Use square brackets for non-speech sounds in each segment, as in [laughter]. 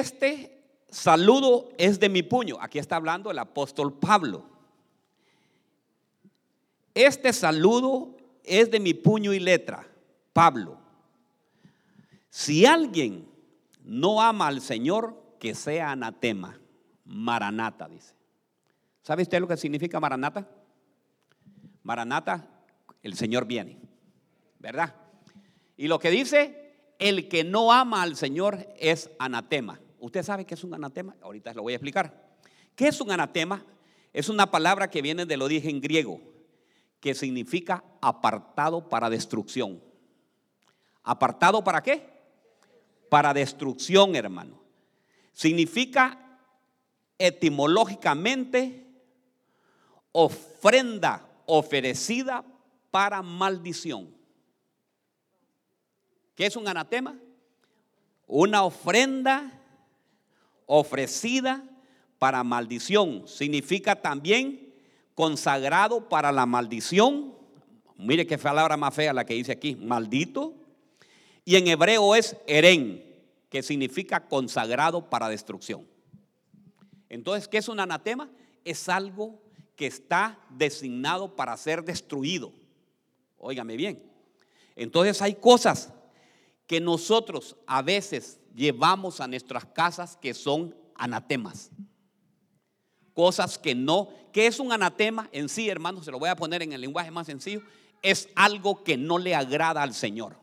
Este saludo es de mi puño. Aquí está hablando el apóstol Pablo. Este saludo es de mi puño y letra, Pablo. Si alguien no ama al Señor, que sea anatema. Maranata, dice. ¿Sabe usted lo que significa Maranata? Maranata, el Señor viene, ¿verdad? Y lo que dice, el que no ama al Señor es anatema. ¿Usted sabe qué es un anatema? Ahorita lo voy a explicar. ¿Qué es un anatema? Es una palabra que viene del origen griego, que significa apartado para destrucción. ¿Apartado para qué? Para destrucción, hermano. Significa etimológicamente ofrenda ofrecida para maldición. ¿Qué es un anatema? Una ofrenda ofrecida para maldición. Significa también consagrado para la maldición. Mire qué palabra más fea la que dice aquí, maldito. Y en hebreo es eren, que significa consagrado para destrucción. Entonces, ¿qué es un anatema? Es algo que está designado para ser destruido. Óigame bien. Entonces hay cosas que nosotros a veces llevamos a nuestras casas que son anatemas. Cosas que no, ¿qué es un anatema en sí, hermano? Se lo voy a poner en el lenguaje más sencillo. Es algo que no le agrada al Señor.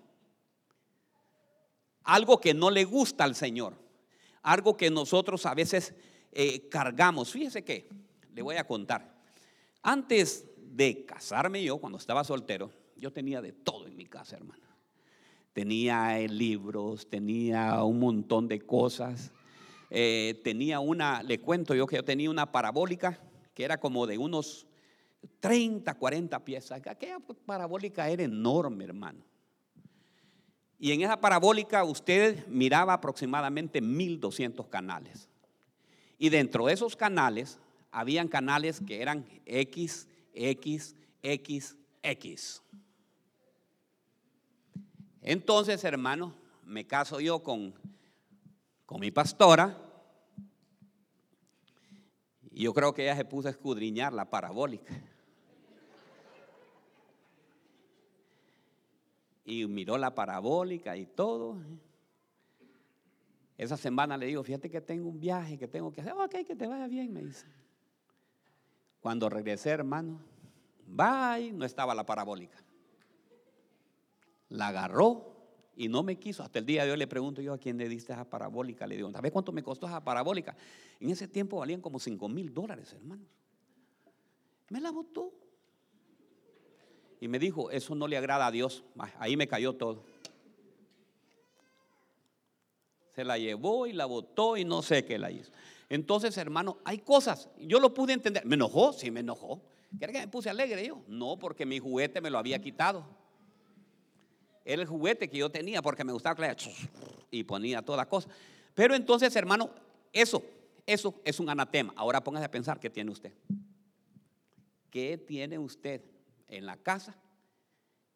Algo que no le gusta al Señor. Algo que nosotros a veces eh, cargamos. Fíjese que le voy a contar. Antes de casarme yo, cuando estaba soltero, yo tenía de todo en mi casa, hermano. Tenía eh, libros, tenía un montón de cosas. Eh, tenía una, le cuento yo que yo tenía una parabólica que era como de unos 30, 40 piezas. Aquella parabólica era enorme, hermano. Y en esa parabólica usted miraba aproximadamente 1200 canales. Y dentro de esos canales, habían canales que eran X, X, X, X. Entonces, hermano, me caso yo con, con mi pastora. Y yo creo que ella se puso a escudriñar la parabólica. Y miró la parabólica y todo. Esa semana le digo, fíjate que tengo un viaje que tengo que hacer. Ok, que te vaya bien, me dice. Cuando regresé, hermano, bye, no estaba la parabólica. La agarró y no me quiso. Hasta el día de hoy le pregunto yo a quién le diste esa parabólica. Le digo, ¿sabes cuánto me costó esa parabólica? En ese tiempo valían como 5 mil dólares, hermanos. Me la botó. Y me dijo, eso no le agrada a Dios. Ahí me cayó todo. Se la llevó y la botó y no sé qué la hizo. Entonces, hermano, hay cosas. Yo lo pude entender. ¿Me enojó? Sí, me enojó. ¿Quiere que me puse alegre yo? No, porque mi juguete me lo había quitado. Era el juguete que yo tenía porque me gustaba y ponía todas las cosas. Pero entonces, hermano, eso, eso es un anatema. Ahora póngase a pensar qué tiene usted. ¿Qué tiene usted en la casa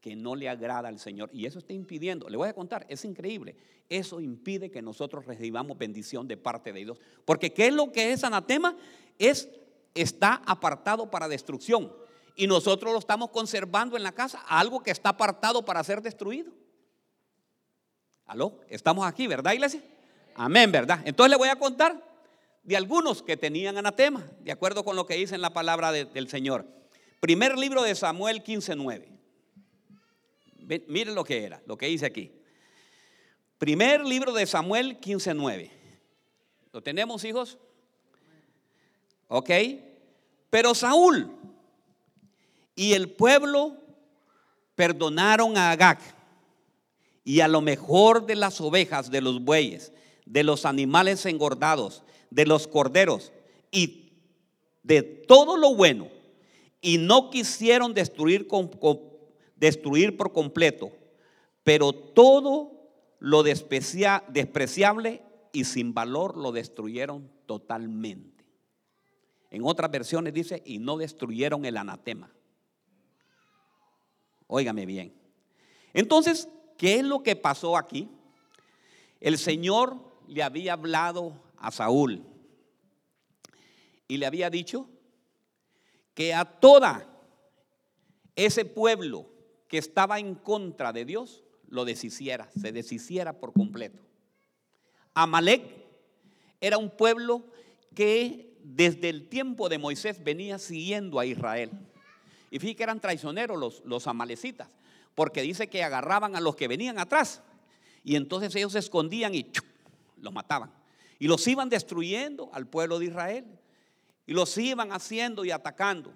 que no le agrada al Señor. Y eso está impidiendo, le voy a contar, es increíble. Eso impide que nosotros recibamos bendición de parte de Dios. Porque ¿qué es lo que es anatema? Es, está apartado para destrucción. Y nosotros lo estamos conservando en la casa, algo que está apartado para ser destruido. ¿Aló? Estamos aquí, ¿verdad, iglesia? Amén, ¿verdad? Entonces le voy a contar de algunos que tenían anatema, de acuerdo con lo que dice en la palabra del Señor. Primer libro de Samuel 15:9. Miren lo que era, lo que dice aquí. Primer libro de Samuel 15:9. ¿Lo tenemos, hijos? ¿Ok? Pero Saúl y el pueblo perdonaron a Agag y a lo mejor de las ovejas, de los bueyes, de los animales engordados, de los corderos y de todo lo bueno. Y no quisieron destruir con, destruir por completo, pero todo lo despreciable y sin valor lo destruyeron totalmente. En otras versiones dice, y no destruyeron el anatema. Óigame bien. Entonces, ¿qué es lo que pasó aquí? El Señor le había hablado a Saúl y le había dicho que a toda ese pueblo que estaba en contra de Dios lo deshiciera, se deshiciera por completo. Amalek era un pueblo que desde el tiempo de Moisés venía siguiendo a Israel. Y fíjate que eran traicioneros los, los amalecitas, porque dice que agarraban a los que venían atrás y entonces ellos se escondían y los mataban. Y los iban destruyendo al pueblo de Israel. Y los iban haciendo y atacando.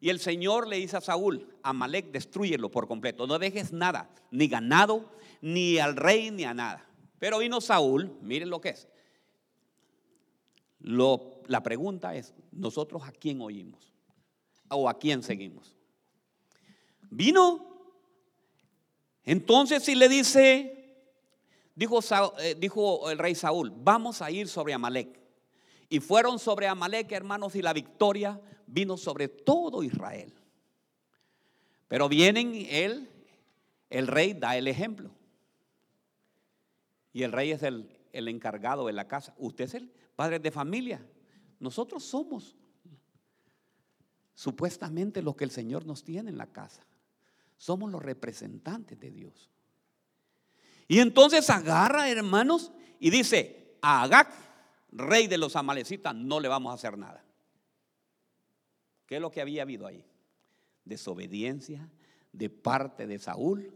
Y el Señor le dice a Saúl, Amalek, destruyelo por completo. No dejes nada, ni ganado, ni al rey, ni a nada. Pero vino Saúl, miren lo que es. Lo, la pregunta es, ¿nosotros a quién oímos? ¿O a quién seguimos? Vino. Entonces si le dice, dijo, eh, dijo el rey Saúl, vamos a ir sobre Amalek. Y fueron sobre Amalek, hermanos, y la victoria vino sobre todo Israel. Pero vienen él, el rey da el ejemplo. Y el rey es el, el encargado de la casa. Usted es el padre de familia. Nosotros somos supuestamente lo que el Señor nos tiene en la casa. Somos los representantes de Dios. Y entonces agarra, hermanos, y dice, a Agag, rey de los amalecitas, no le vamos a hacer nada. ¿Qué es lo que había habido ahí? Desobediencia de parte de Saúl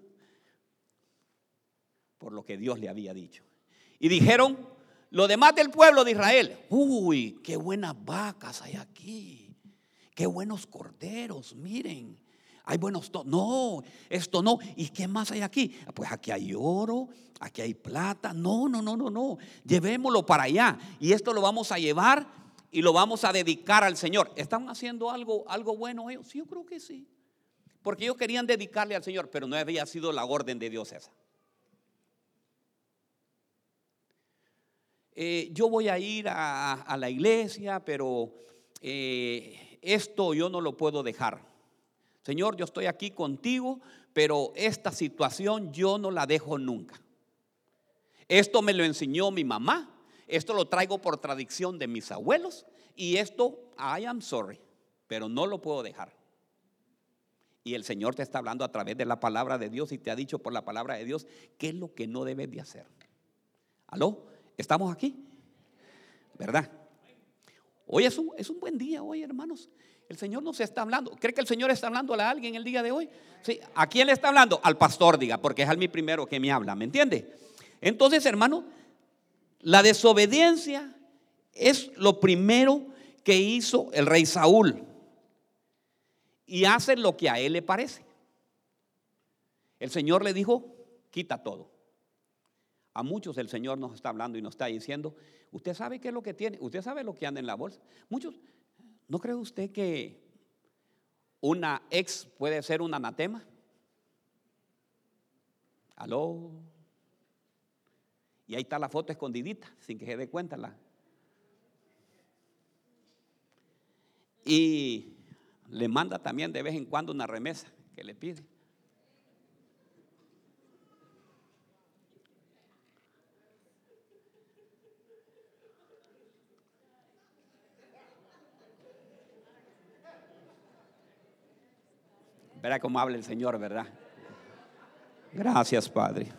por lo que Dios le había dicho. Y dijeron, lo demás del pueblo de Israel, uy, qué buenas vacas hay aquí, qué buenos corderos, miren, hay buenos, no, esto no, ¿y qué más hay aquí? Pues aquí hay oro, aquí hay plata, no, no, no, no, no, llevémoslo para allá y esto lo vamos a llevar y lo vamos a dedicar al Señor. ¿Están haciendo algo, algo bueno ellos? Sí, yo creo que sí, porque ellos querían dedicarle al Señor, pero no había sido la orden de Dios esa. Eh, yo voy a ir a, la iglesia, pero eh, esto yo no lo puedo dejar. Señor, yo estoy aquí contigo, pero esta situación yo no la dejo nunca. Esto me lo enseñó mi mamá, esto lo traigo por tradición de mis abuelos y esto, I am sorry, pero no lo puedo dejar. Y el Señor te está hablando a través de la palabra de Dios y te ha dicho por la palabra de Dios qué es lo que no debes de hacer. ¿Aló? ¿Estamos aquí? ¿Verdad? Hoy es un, es un buen día, hoy hermanos. El Señor nos está hablando. ¿Cree que el Señor está hablando a alguien el día de hoy? Sí. ¿A quién le está hablando? Al pastor, diga, porque es al mi primero que me habla, ¿me entiende? Entonces, hermano, la desobediencia es lo primero que hizo el rey Saúl. Y hace lo que a él le parece. El Señor le dijo, quita todo. A muchos el Señor nos está hablando y nos está diciendo, usted sabe qué es lo que tiene, usted sabe lo que anda en la bolsa. Muchos, ¿no cree usted que una ex puede ser un anatema? Aló. Y ahí está la foto escondidita, sin que se dé cuenta la. Y le manda también de vez en cuando una remesa que le pide. Verá cómo habla el Señor, ¿verdad? Gracias, Padre.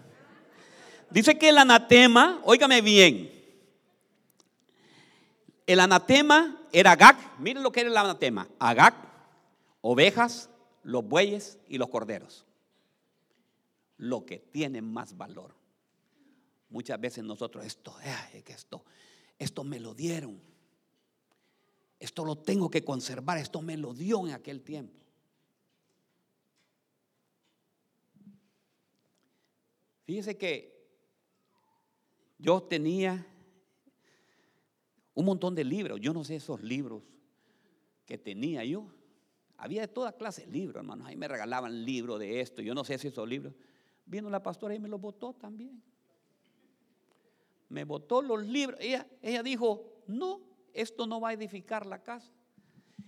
Dice que el anatema, óigame bien, el anatema era Agag, miren lo que era el anatema, Agag, ovejas, los bueyes y los corderos. Lo que tiene más valor. Muchas veces nosotros, esto, esto, esto me lo dieron. Esto lo tengo que conservar, esto me lo dio en aquel tiempo. Fíjese que yo tenía un montón de libros, yo no sé esos libros que tenía yo. Había de toda clase de libros, hermanos. Ahí me regalaban libros de esto, yo no sé si esos libros. Vino la pastora y me los botó también. Me botó los libros. Ella, ella dijo, no, esto no va a edificar la casa.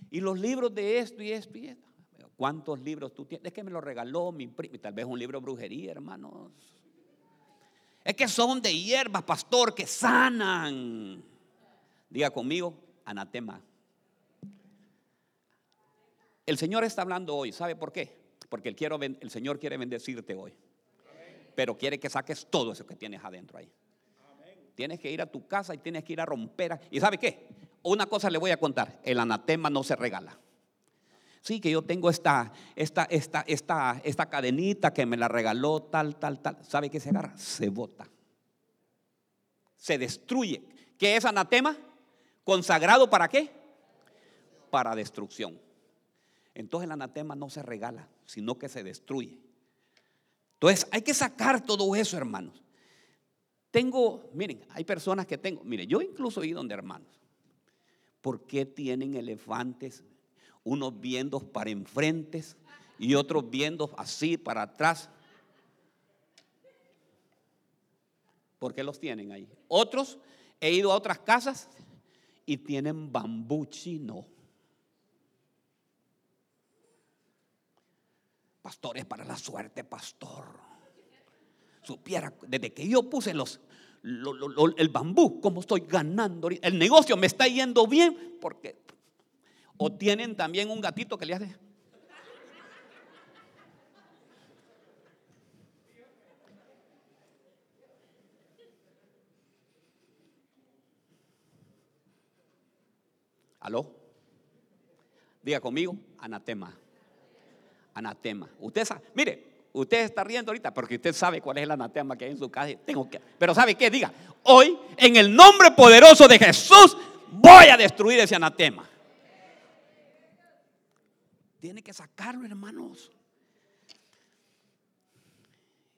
Y los libros de esto y esto y esto. ¿Cuántos libros tú tienes? Es que me lo regaló mi primo. Tal vez un libro de brujería, hermanos. Es que son de hierbas, pastor, que sanan. Diga conmigo, anatema. El Señor está hablando hoy. ¿Sabe por qué? Porque el, el Señor quiere bendecirte hoy. Pero quiere que saques todo eso que tienes adentro ahí. Tienes que ir a tu casa y tienes que ir a romper. ¿Y sabe qué? Una cosa le voy a contar. El anatema no se regala. Sí, que yo tengo esta, esta, esta, esta, esta cadenita que me la regaló tal, tal, tal. ¿Sabe qué se agarra? Se bota. Se destruye. ¿Qué es anatema? ¿Consagrado para qué? Para destrucción. Entonces el anatema no se regala, sino que se destruye. Entonces hay que sacar todo eso, hermanos. Tengo, miren, hay personas que tengo, miren, yo incluso he ido donde hermanos. ¿Por qué tienen elefantes? Unos viendo para enfrente y otros viendo así para atrás. ¿Por qué los tienen ahí? Otros, he ido a otras casas y tienen bambú chino. Pastores para la suerte, pastor supiera, desde que yo puse los, el bambú, cómo estoy ganando. El negocio me está yendo bien porque... O tienen también un gatito que le hace... ¿Aló? Diga conmigo, anatema. Anatema. Usted sabe, mire, Usted está riendo ahorita porque usted sabe cuál es el anatema que hay en su casa. Tengo que, pero ¿sabe qué? Diga, hoy en el nombre poderoso de Jesús voy a destruir ese anatema. Tiene que sacarlo, hermanos.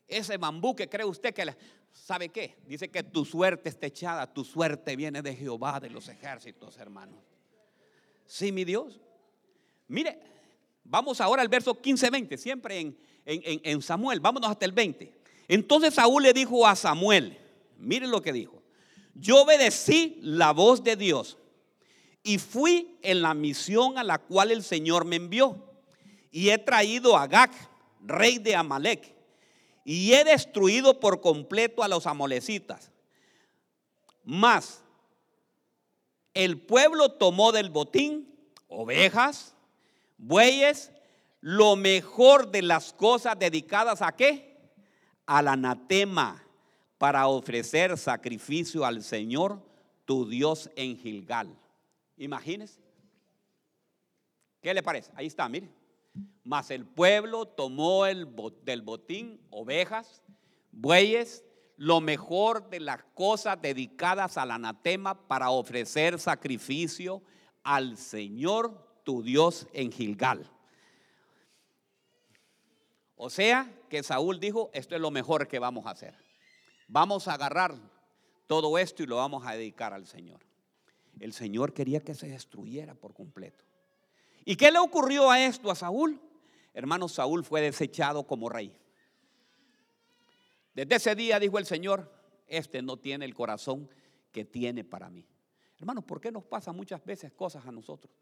Ese bambú que cree usted que, ¿sabe qué? Dice que tu suerte está echada, tu suerte viene de Jehová de los ejércitos, hermanos. Sí, mi Dios. Mire, vamos ahora al verso 15-20, siempre en en, Samuel. Vámonos hasta el 20. Entonces Saúl le dijo a Samuel, miren lo que dijo, yo obedecí la voz de Dios y fui en la misión a la cual el Señor me envió. Y he traído a Gag, rey de Amalek, y he destruido por completo a los amolecitas. Mas el pueblo tomó del botín ovejas, bueyes lo mejor de las cosas dedicadas a qué? Al anatema para ofrecer sacrificio al Señor tu Dios en Gilgal. Imagínese. ¿Qué le parece? Ahí está, mire. Mas el pueblo tomó el, del botín ovejas, bueyes, lo mejor de las cosas dedicadas al anatema para ofrecer sacrificio al Señor tu Dios en Gilgal. O sea que Saúl dijo, esto es lo mejor que vamos a hacer. Vamos a agarrar todo esto y lo vamos a dedicar al Señor. El Señor quería que se destruyera por completo. ¿Y qué le ocurrió a esto a Saúl? Hermano, Saúl fue desechado como rey. Desde ese día dijo el Señor, este no tiene el corazón que tiene para mí. Hermanos, ¿por qué nos pasa muchas veces cosas a nosotros?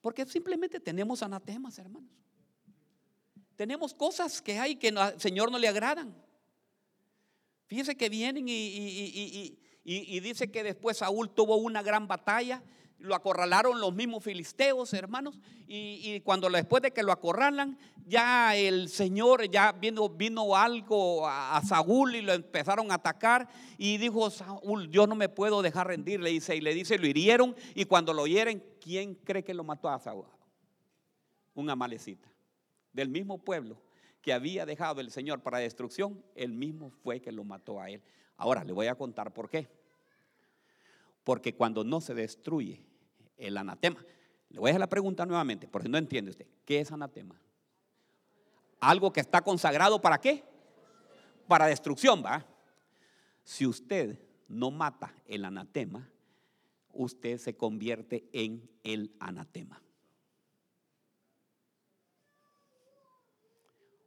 Porque simplemente tenemos anatemas, hermanos. Tenemos cosas que hay que al Señor no le agradan. Fíjense que vienen y, dice que después Saúl tuvo una gran batalla. Lo acorralaron los mismos filisteos, hermanos. Y, cuando después de que lo acorralan, ya el Señor, ya vino, vino algo a, Saúl y lo empezaron a atacar. Y dijo Saúl, yo no me puedo dejar rendir, le dice. Y le dice, lo hirieron. Y cuando lo hieren, ¿quién cree que lo mató a Saúl? Un amalecita del mismo pueblo que había dejado el Señor para destrucción, el mismo fue que lo mató a él. Ahora le voy a contar por qué. Porque cuando no se destruye el anatema, le voy a hacer la pregunta nuevamente, porque no entiende usted, ¿qué es anatema? Algo que está consagrado para qué? Para destrucción, ¿va? Si usted no mata el anatema, usted se convierte en el anatema.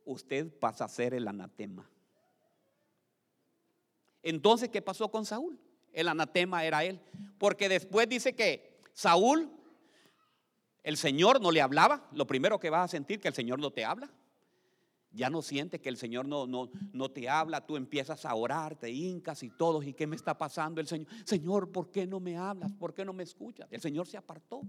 usted pasa a ser el anatema. Entonces, ¿qué pasó con Saúl? El anatema era él. Porque después dice que Saúl, el Señor no le hablaba. Lo primero que vas a sentir que el Señor no te habla. Ya no sientes que el Señor no, no, no te habla, tú empiezas a orar, te hincas y todos, ¿y qué me está pasando el Señor? Señor, ¿por qué no me hablas? ¿Por qué no me escuchas? El Señor se apartó.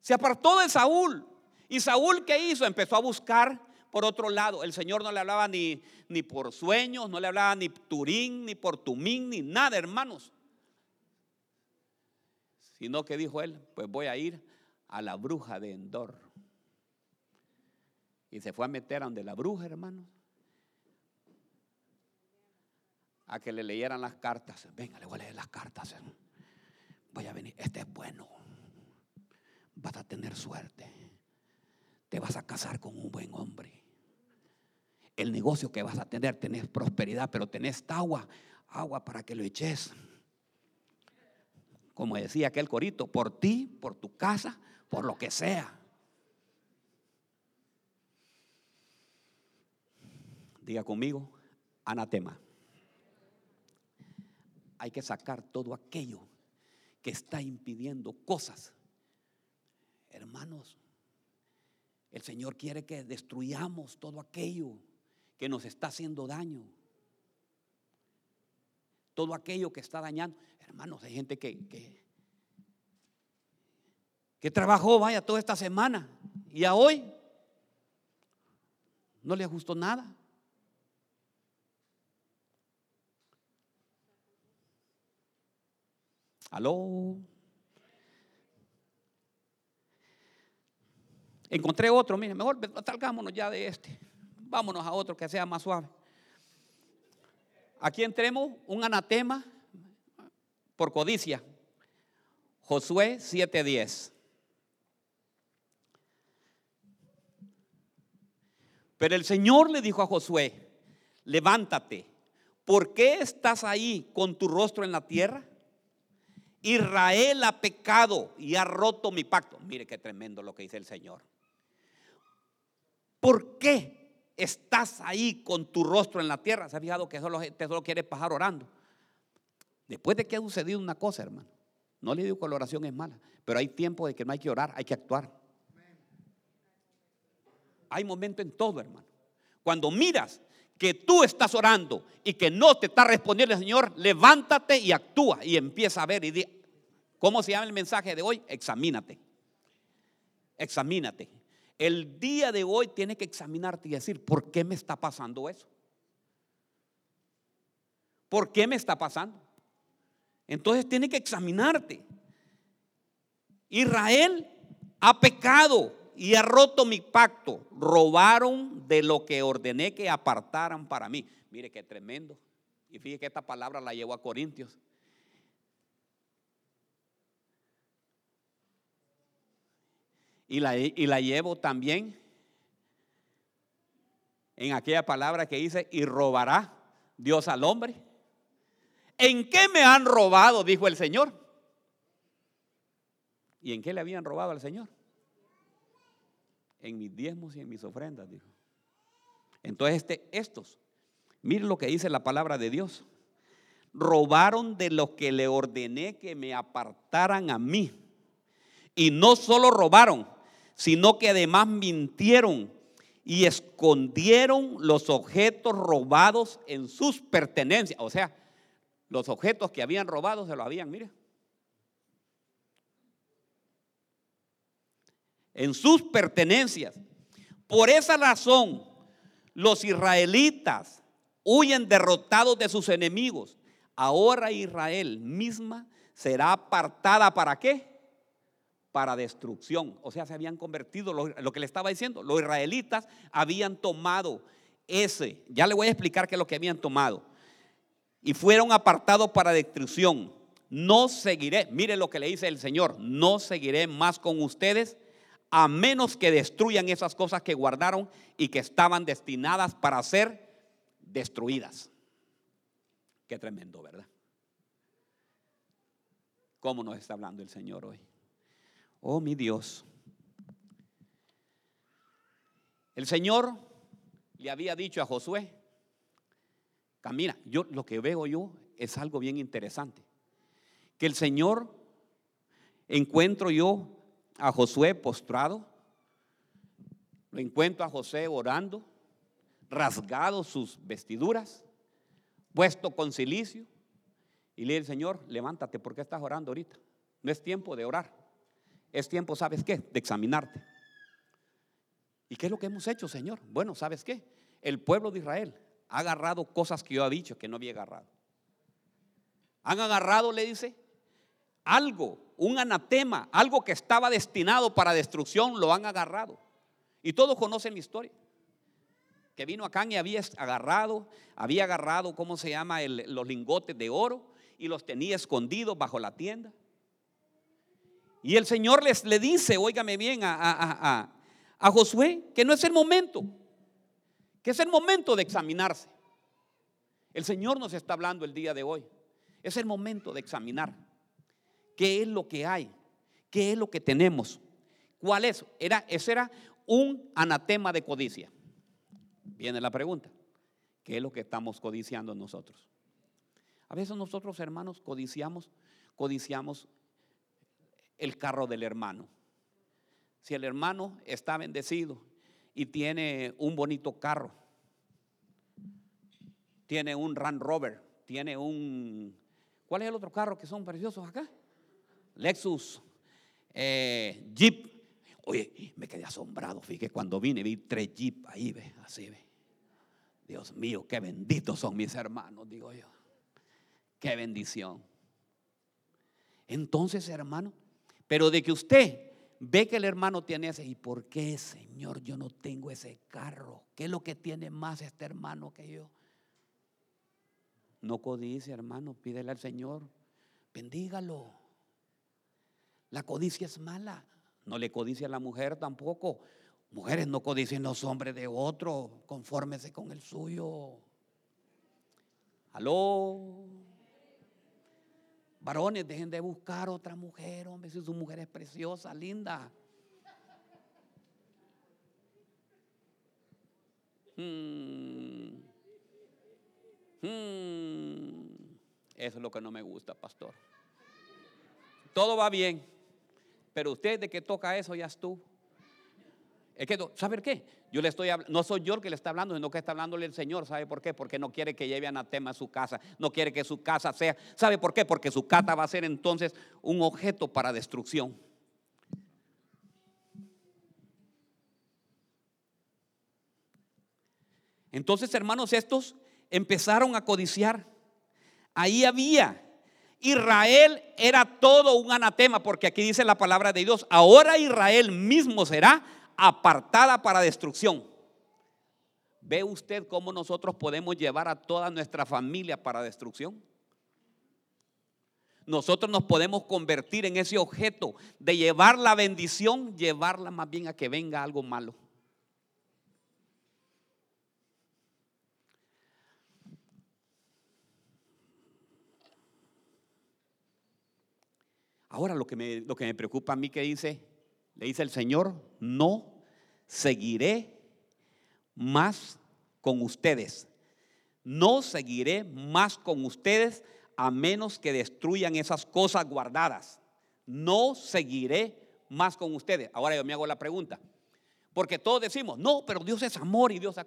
Se apartó de Saúl. ¿Y Saúl qué hizo? Empezó a buscar por otro lado. El Señor no le hablaba ni, ni por sueños, no le hablaba ni Turín, ni por Tumín, ni nada, hermanos. Sino que dijo él, pues voy a ir a la bruja de Endor. Y se fue a meter a donde la bruja, hermano. A que le leyeran las cartas. Venga, le voy a leer las cartas. Voy a venir. Este es bueno. Vas a tener suerte. Te vas a casar con un buen hombre. El negocio que vas a tener, tenés prosperidad, pero tenés agua, agua para que lo eches. Como decía aquel corito, por ti, por tu casa, por lo que sea. Diga conmigo, anatema. Hay que sacar todo aquello que está impidiendo cosas. Hermanos, el Señor quiere que destruyamos todo aquello que nos está haciendo daño. Todo aquello que está dañando. Hermanos, hay gente que, que, trabajó, vaya, toda esta semana y a hoy no le gustó nada. Aló. Encontré otro, mire, mejor salgámonos ya de este. Vámonos a otro que sea más suave. Aquí entremos un anatema por codicia. Josué 7:10. Pero el Señor le dijo a Josué, levántate, ¿por qué estás ahí con tu rostro en la tierra? Israel ha pecado y ha roto mi pacto. Mire qué tremendo lo que dice el Señor. ¿Por qué estás ahí con tu rostro en la tierra? ¿Se ha fijado que solo, te solo quiere pasar orando? Después de que ha sucedido una cosa, hermano. No le digo que la oración es mala, pero hay tiempo de que no hay que orar, hay que actuar. Hay momento en todo, hermano. Cuando miras que tú estás orando y que no te está respondiendo el Señor, levántate y actúa y empieza a ver y ¿cómo se llama el mensaje de hoy? Examínate. Examínate. El día de hoy tiene que examinarte y decir, ¿por qué me está pasando eso? ¿Por qué me está pasando? Entonces tiene que examinarte. Israel ha pecado y ha roto mi pacto. Robaron de lo que ordené que apartaran para mí. Mire qué tremendo. Y fíjese que esta palabra la llevó a Corintios. Y la, y la llevo también en aquella palabra que dice, y robará Dios al hombre. ¿En qué me han robado? Dijo el Señor. ¿Y en qué le habían robado al Señor? en mis diezmos y en mis ofrendas, dijo. Entonces este, estos, miren lo que dice la palabra de Dios. Robaron de lo que le ordené que me apartaran a mí. Y no solo robaron, sino que además mintieron y escondieron los objetos robados en sus pertenencias. O sea, los objetos que habían robado se los habían, mire, en sus pertenencias. Por esa razón, los israelitas huyen derrotados de sus enemigos. Ahora Israel misma será apartada para qué? Para destrucción. O sea, se habían convertido, lo, que le estaba diciendo, los israelitas habían tomado ese, ya le voy a explicar qué es lo que habían tomado. Y fueron apartados para destrucción. No seguiré, mire lo que le dice el Señor, no seguiré más con ustedes a menos que destruyan esas cosas que guardaron y que estaban destinadas para ser destruidas. Qué tremendo, ¿verdad? ¿Cómo nos está hablando el Señor hoy? Oh, mi Dios. El Señor le había dicho a Josué, camina, yo lo que veo yo es algo bien interesante. Que el Señor encuentro yo a Josué postrado lo encuentro a José orando, rasgado sus vestiduras, puesto con silicio, y le dice, Señor, levántate, porque estás orando ahorita? No es tiempo de orar, es tiempo, ¿sabes qué? De examinarte. ¿Y qué es lo que hemos hecho, Señor? Bueno, ¿sabes qué? El pueblo de Israel ha agarrado cosas que yo he dicho que no había agarrado. Han agarrado, le dice, algo, un anatema, algo que estaba destinado para destrucción, lo han agarrado. Y todos conocen mi historia. Que vino acá y había agarrado, había agarrado, ¿cómo se llama? los lingotes de oro y los tenía escondidos bajo la tienda. Y el Señor les le dice, óigame bien, a, a, a Josué, que no es el momento, que es el momento de examinarse. El Señor nos está hablando el día de hoy. Es el momento de examinar qué es lo que hay, qué es lo que tenemos, cuál es. Era, ese era un anatema de codicia. Viene la pregunta, ¿qué es lo que estamos codiciando nosotros? A veces nosotros hermanos codiciamos, codiciamos el carro del hermano. Si el hermano está bendecido y tiene un bonito carro, tiene un Land Rover, tiene un... ¿Cuál es el otro carro que son preciosos acá? Lexus, eh, Jeep. Oye, me quedé asombrado. Fíjate, cuando vine vi tres Jeep ahí, ve, así, ve. Dios mío, qué benditos son mis hermanos, digo yo. Qué bendición. Entonces, hermano, pero de que usted ve que el hermano tiene ese, ¿y por qué, Señor, yo no tengo ese carro? ¿Qué es lo que tiene más este hermano que yo? No codicia, hermano, pídele al Señor, bendígalo. La codicia es mala. No le codicia a la mujer tampoco. Mujeres no codicien los hombres de otro, confórmese con el suyo. Aló. Varones, dejen de buscar otra mujer, hombre, si su mujer es preciosa, linda. Hmm. Hmm. Eso es lo que no me gusta, pastor. Todo va bien, pero usted de que toca eso ya es tú. Es que, ¿sabe qué? Yo le estoy no soy yo el que le está hablando, sino que está hablándole el Señor. ¿Sabe por qué? Porque no quiere que lleve anatema a su casa. No quiere que su casa sea. ¿Sabe por qué? Porque su casa va a ser entonces un objeto para destrucción. Entonces, hermanos, estos empezaron a codiciar. Ahí había. Israel era todo un anatema, porque aquí dice la palabra de Dios. Ahora Israel mismo será apartada para destrucción. ¿Ve usted cómo nosotros podemos llevar a toda nuestra familia para destrucción? Nosotros nos podemos convertir en ese objeto de llevar la bendición, llevarla más bien a que venga algo malo. Ahora lo que me, lo que me preocupa a mí que dice, le dice el Señor, no seguiré más con ustedes. No seguiré más con ustedes a menos que destruyan esas cosas guardadas. No seguiré más con ustedes. Ahora yo me hago la pregunta. Porque todos decimos, no, pero Dios es amor y Dios es...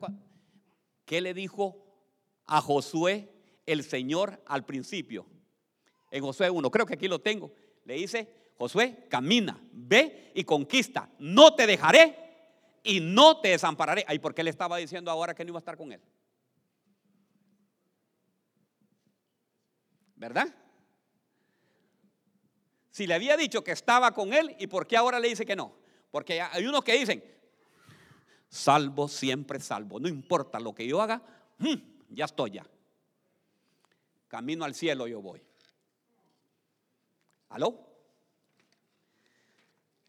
¿Qué le dijo a Josué el Señor al principio? En Josué 1, creo que aquí lo tengo. Le dice, Josué, camina, ve y conquista. No te dejaré y no te desampararé. Ay, ¿por qué le estaba diciendo ahora que no iba a estar con él? ¿Verdad? Si le había dicho que estaba con él, ¿y por qué ahora le dice que no? Porque hay unos que dicen, salvo, siempre salvo. No importa lo que yo haga, mm, ya estoy ya. Camino al cielo yo voy. ¿Aló?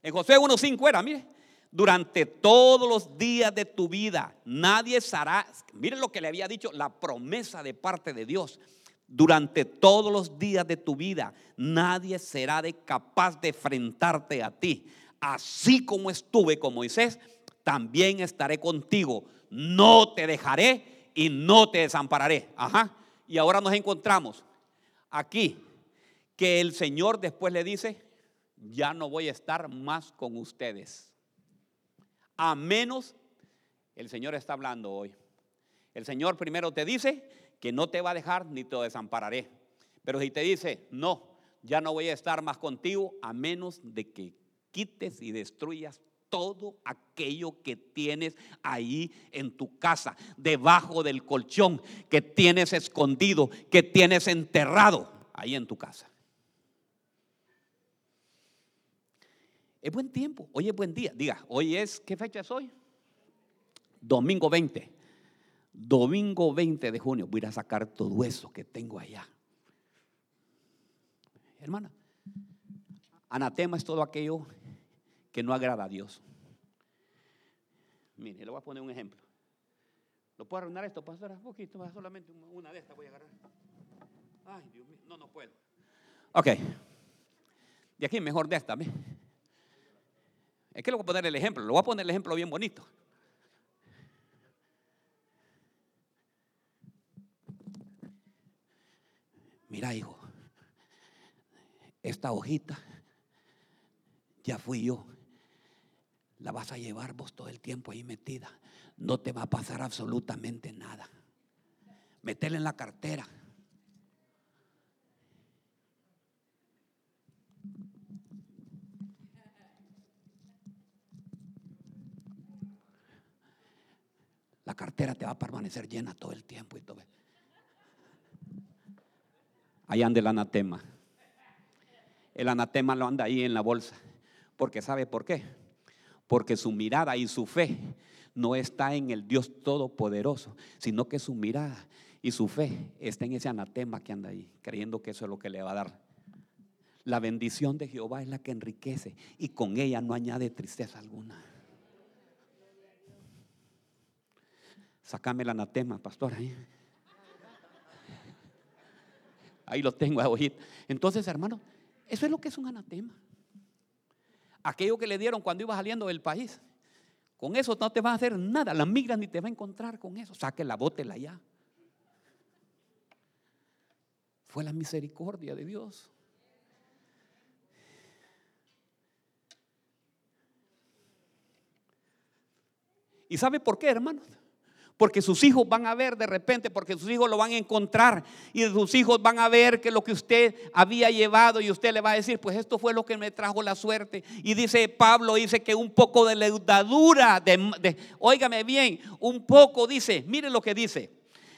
En José 1.5 era, mire, durante todos los días de tu vida nadie será, mire lo que le había dicho, la promesa de parte de Dios. Durante todos los días de tu vida nadie será de capaz de enfrentarte a ti. Así como estuve con Moisés, también estaré contigo. No te dejaré y no te desampararé. Ajá. Y ahora nos encontramos aquí que el Señor después le dice, ya no voy a estar más con ustedes. A menos El Señor está hablando hoy. El Señor primero te dice que no te va a dejar ni te desampararé. Pero si te dice, no, ya no voy a estar más contigo a menos de que quites y destruyas todo aquello que tienes ahí en tu casa, debajo del colchón, que tienes escondido, que tienes enterrado ahí en tu casa. Es buen tiempo, hoy es buen día. Diga, hoy es, ¿qué fecha es hoy? Domingo 20. Domingo 20 de junio. Voy a sacar todo eso que tengo allá. Hermana, anatema es todo aquello que no agrada a Dios. Mire, le voy a poner un ejemplo. ¿Lo puedo arruinar esto, pastora? Un poquito, solamente una de estas voy a agarrar. Ay, Dios mío, no, no puedo. Ok. De aquí mejor de esta. Es que le voy a poner el ejemplo. Le voy a poner el ejemplo bien bonito. Mira, hijo, esta hojita ya fui yo la vas a llevar vos todo el tiempo ahí metida. No te va a pasar absolutamente nada. Metela en la cartera. La cartera te va a permanecer llena todo el tiempo y todo. Ahí anda el anatema. El anatema lo anda ahí en la bolsa. Porque ¿sabe por qué? porque su mirada y su fe no está en el Dios Todopoderoso, sino que su mirada y su fe está en ese anatema que anda ahí, creyendo que eso es lo que le va a dar. La bendición de Jehová es la que enriquece y con ella no añade tristeza alguna. Sácame el anatema, pastor. Ahí, ahí lo tengo, ahí. Entonces, hermano, eso es lo que es un anatema aquello que le dieron cuando iba saliendo del país. Con eso no te va a hacer nada. La migra ni te va a encontrar con eso. la bótela ya. Fue la misericordia de Dios. ¿Y sabe por qué, hermanos? Porque sus hijos van a ver de repente, porque sus hijos lo van a encontrar y sus hijos van a ver que lo que usted había llevado y usted le va a decir, pues esto fue lo que me trajo la suerte. Y dice Pablo, dice que un poco de leudadura, de, óigame bien, un poco dice, mire lo que dice.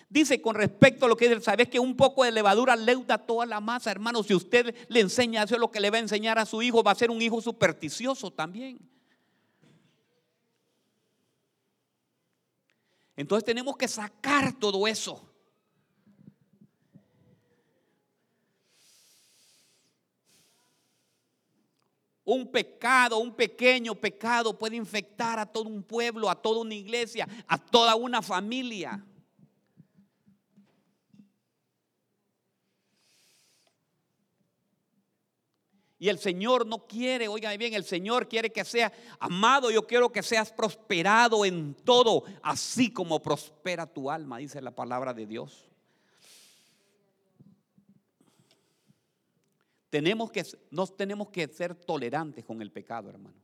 Dice con respecto a lo que dice, sabes que un poco de levadura leuda toda la masa, hermano. Si usted le enseña eso, lo que le va a enseñar a su hijo, va a ser un hijo supersticioso también. Entonces tenemos que sacar todo eso. Un pecado, un pequeño pecado puede infectar a todo un pueblo, a toda una iglesia, a toda una familia. Y el Señor no quiere, oigan bien, el Señor quiere que sea amado, yo quiero que seas prosperado en todo, así como prospera tu alma, dice la palabra de Dios. Tenemos que, no tenemos que ser tolerantes con el pecado, hermano.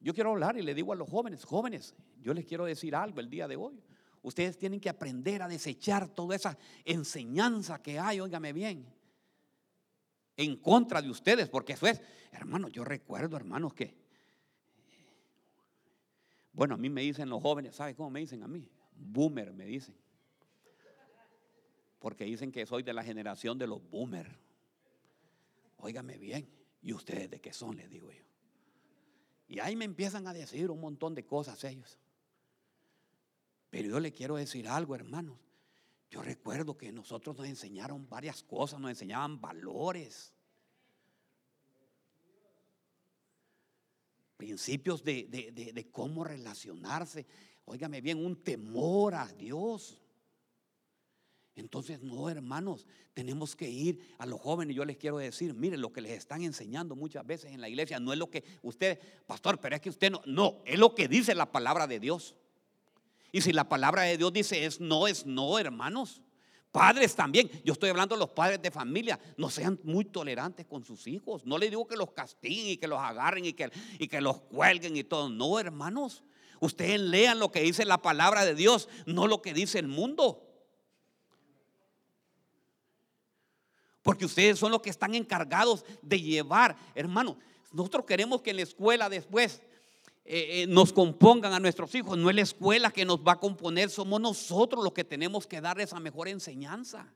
Yo quiero hablar y le digo a los jóvenes, jóvenes, yo les quiero decir algo el día de hoy. Ustedes tienen que aprender a desechar toda esa enseñanza que hay, óigame bien, en contra de ustedes, porque eso es, hermano, yo recuerdo, hermanos, que, bueno, a mí me dicen los jóvenes, ¿sabe cómo me dicen a mí? Boomer, me dicen. Porque dicen que soy de la generación de los boomer. Óigame bien, ¿y ustedes de qué son? Les digo yo. Y ahí me empiezan a decir un montón de cosas ellos. Pero yo le quiero decir algo, hermanos. Yo recuerdo que nosotros nos enseñaron varias cosas, nos enseñaban valores, principios de, cómo relacionarse. Óigame bien, un temor a Dios. Entonces, no, hermanos, tenemos que ir a los jóvenes. Yo les quiero decir, miren, lo que les están enseñando muchas veces en la iglesia no es lo que usted, pastor, pero es que usted no, no, es lo que dice la palabra de Dios. Y si la palabra de Dios dice es no, es no, hermanos. Padres también. Yo estoy hablando de los padres de familia. No sean muy tolerantes con sus hijos. No les digo que los castiguen y que los agarren y que, y que los cuelguen y todo. No, hermanos. Ustedes lean lo que dice la palabra de Dios, no lo que dice el mundo. Porque ustedes son los que están encargados de llevar, hermano. Nosotros queremos que en la escuela después eh, nos compongan a nuestros hijos. No es la escuela que nos va a componer, somos nosotros los que tenemos que darles esa mejor enseñanza.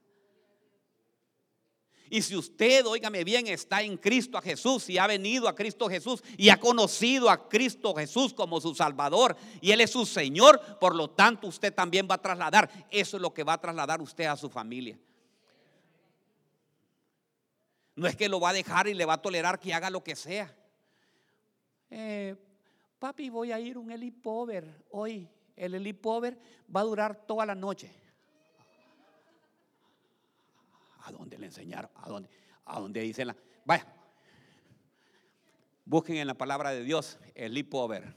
Y si usted, óigame bien, está en Cristo a Jesús y ha venido a Cristo Jesús y ha conocido a Cristo Jesús como su Salvador y Él es su Señor, por lo tanto usted también va a trasladar. Eso es lo que va a trasladar usted a su familia. No es que lo va a dejar y le va a tolerar que haga lo que sea. Eh, papi, voy a ir un helipover hoy. El helipover va a durar toda la noche. ¿A dónde le enseñaron? ¿A dónde? ¿A dónde dicen la? Vaya. Busquen en la palabra de Dios el helipover.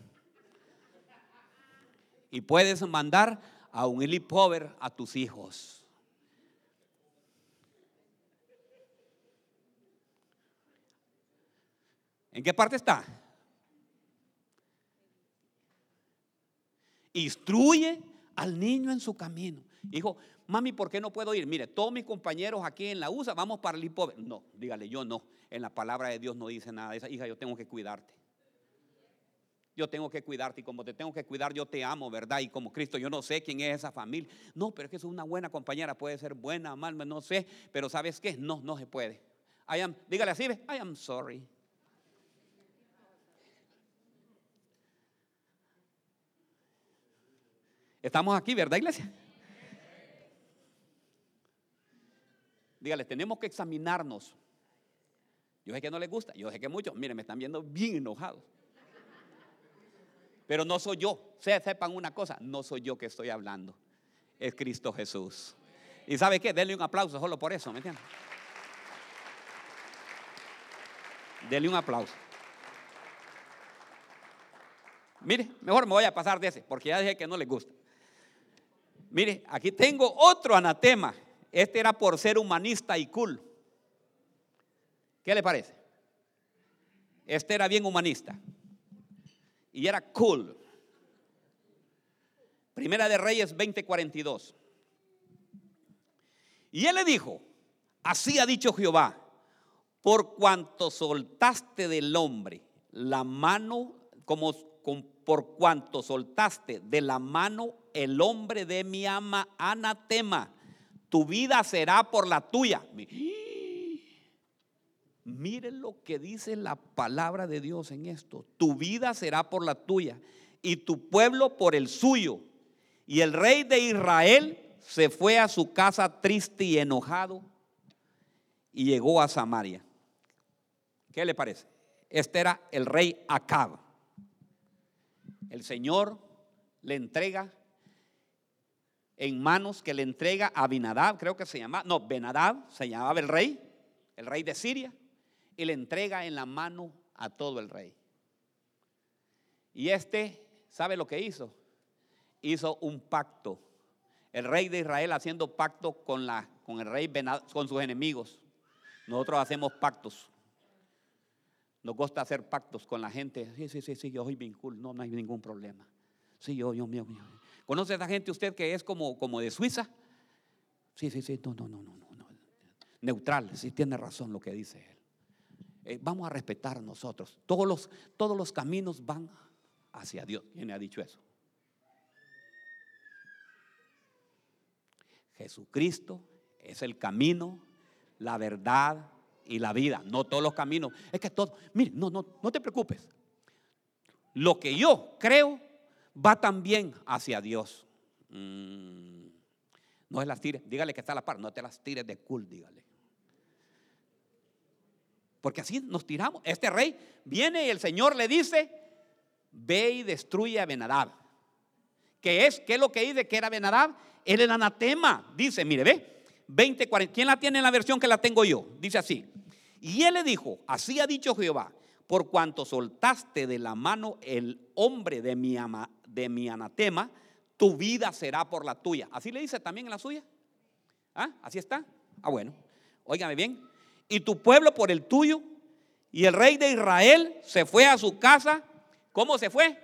Y puedes mandar a un helipover a tus hijos. ¿En qué parte está? Instruye al niño en su camino. Hijo, mami, ¿por qué no puedo ir? Mire, todos mis compañeros aquí en la USA vamos para el hipo. No, dígale, yo no. En la palabra de Dios no dice nada esa. Hija, yo tengo que cuidarte. Yo tengo que cuidarte y como te tengo que cuidar, yo te amo, ¿verdad? Y como Cristo, yo no sé quién es esa familia. No, pero es que es una buena compañera, puede ser buena, mal, no sé, pero ¿sabes qué? No, no se puede. I am, dígale así, I am sorry. Estamos aquí, ¿verdad, iglesia? Dígale, tenemos que examinarnos. Yo sé que no les gusta, yo sé que muchos, miren, me están viendo bien enojados. Pero no soy yo. sepan una cosa, no soy yo que estoy hablando. Es Cristo Jesús. ¿Y sabe qué? Denle un aplauso solo por eso, ¿me entienden? Denle un aplauso. Mire, mejor me voy a pasar de ese, porque ya dije que no les gusta. Mire, aquí tengo otro anatema. Este era por ser humanista y cool. ¿Qué le parece? Este era bien humanista. Y era cool. Primera de Reyes 20:42. Y él le dijo, así ha dicho Jehová, por cuanto soltaste del hombre la mano, como por cuanto soltaste de la mano el hombre de mi ama anatema, tu vida será por la tuya. Miren lo que dice la palabra de Dios en esto. Tu vida será por la tuya y tu pueblo por el suyo. Y el rey de Israel se fue a su casa triste y enojado y llegó a Samaria. ¿Qué le parece? Este era el rey Acab. El Señor le entrega en manos que le entrega a Binadab, creo que se llama, no, Benadab, se llamaba el rey, el rey de Siria, y le entrega en la mano a todo el rey. Y este, ¿sabe lo que hizo? Hizo un pacto. El rey de Israel haciendo pacto con, la, con el rey con sus enemigos. Nosotros hacemos pactos. Nos gusta hacer pactos con la gente. Sí, sí, sí, sí, yo soy bien no, no hay ningún problema. Sí, yo, yo, yo, yo. ¿Conoce a esa gente usted que es como, como de Suiza? Sí, sí, sí, no, no, no, no, no. Neutral, sí tiene razón lo que dice él. Eh, vamos a respetar nosotros. Todos los, todos los caminos van hacia Dios. ¿Quién ha dicho eso? Jesucristo es el camino, la verdad y la vida. No todos los caminos. Es que todo, mire, no, no, no te preocupes. Lo que yo creo va también hacia Dios. Mm, no es las tires, dígale que está a la par, no te las tires de cool, dígale. Porque así nos tiramos. Este rey viene y el Señor le dice, ve y destruye a Benadab. ¿Qué es? ¿Qué es lo que dice que era Benadab? Era el anatema. Dice, mire, ve, 20, 40. ¿Quién la tiene en la versión que la tengo yo? Dice así. Y él le dijo, así ha dicho Jehová, por cuanto soltaste de la mano el hombre de mi, ama, de mi anatema, tu vida será por la tuya. Así le dice también en la suya. ¿Ah? ¿Así está? Ah, bueno. Óigame bien. Y tu pueblo por el tuyo. Y el rey de Israel se fue a su casa. ¿Cómo se fue?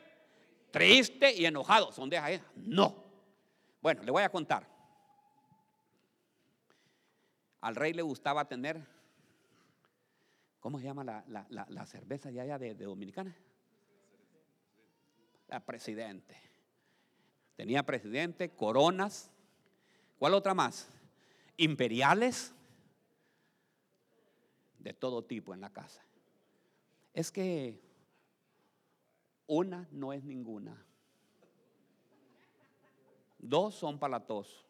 Triste y enojado. ¿Son de Israel? No. Bueno, le voy a contar. Al rey le gustaba tener, ¿cómo se llama la, cerveza de allá de, de Dominicana? Presidente. Tenía presidente, coronas. ¿Cuál otra más? Imperiales. De todo tipo en la casa. Es que una no es ninguna. Dos son para la tos.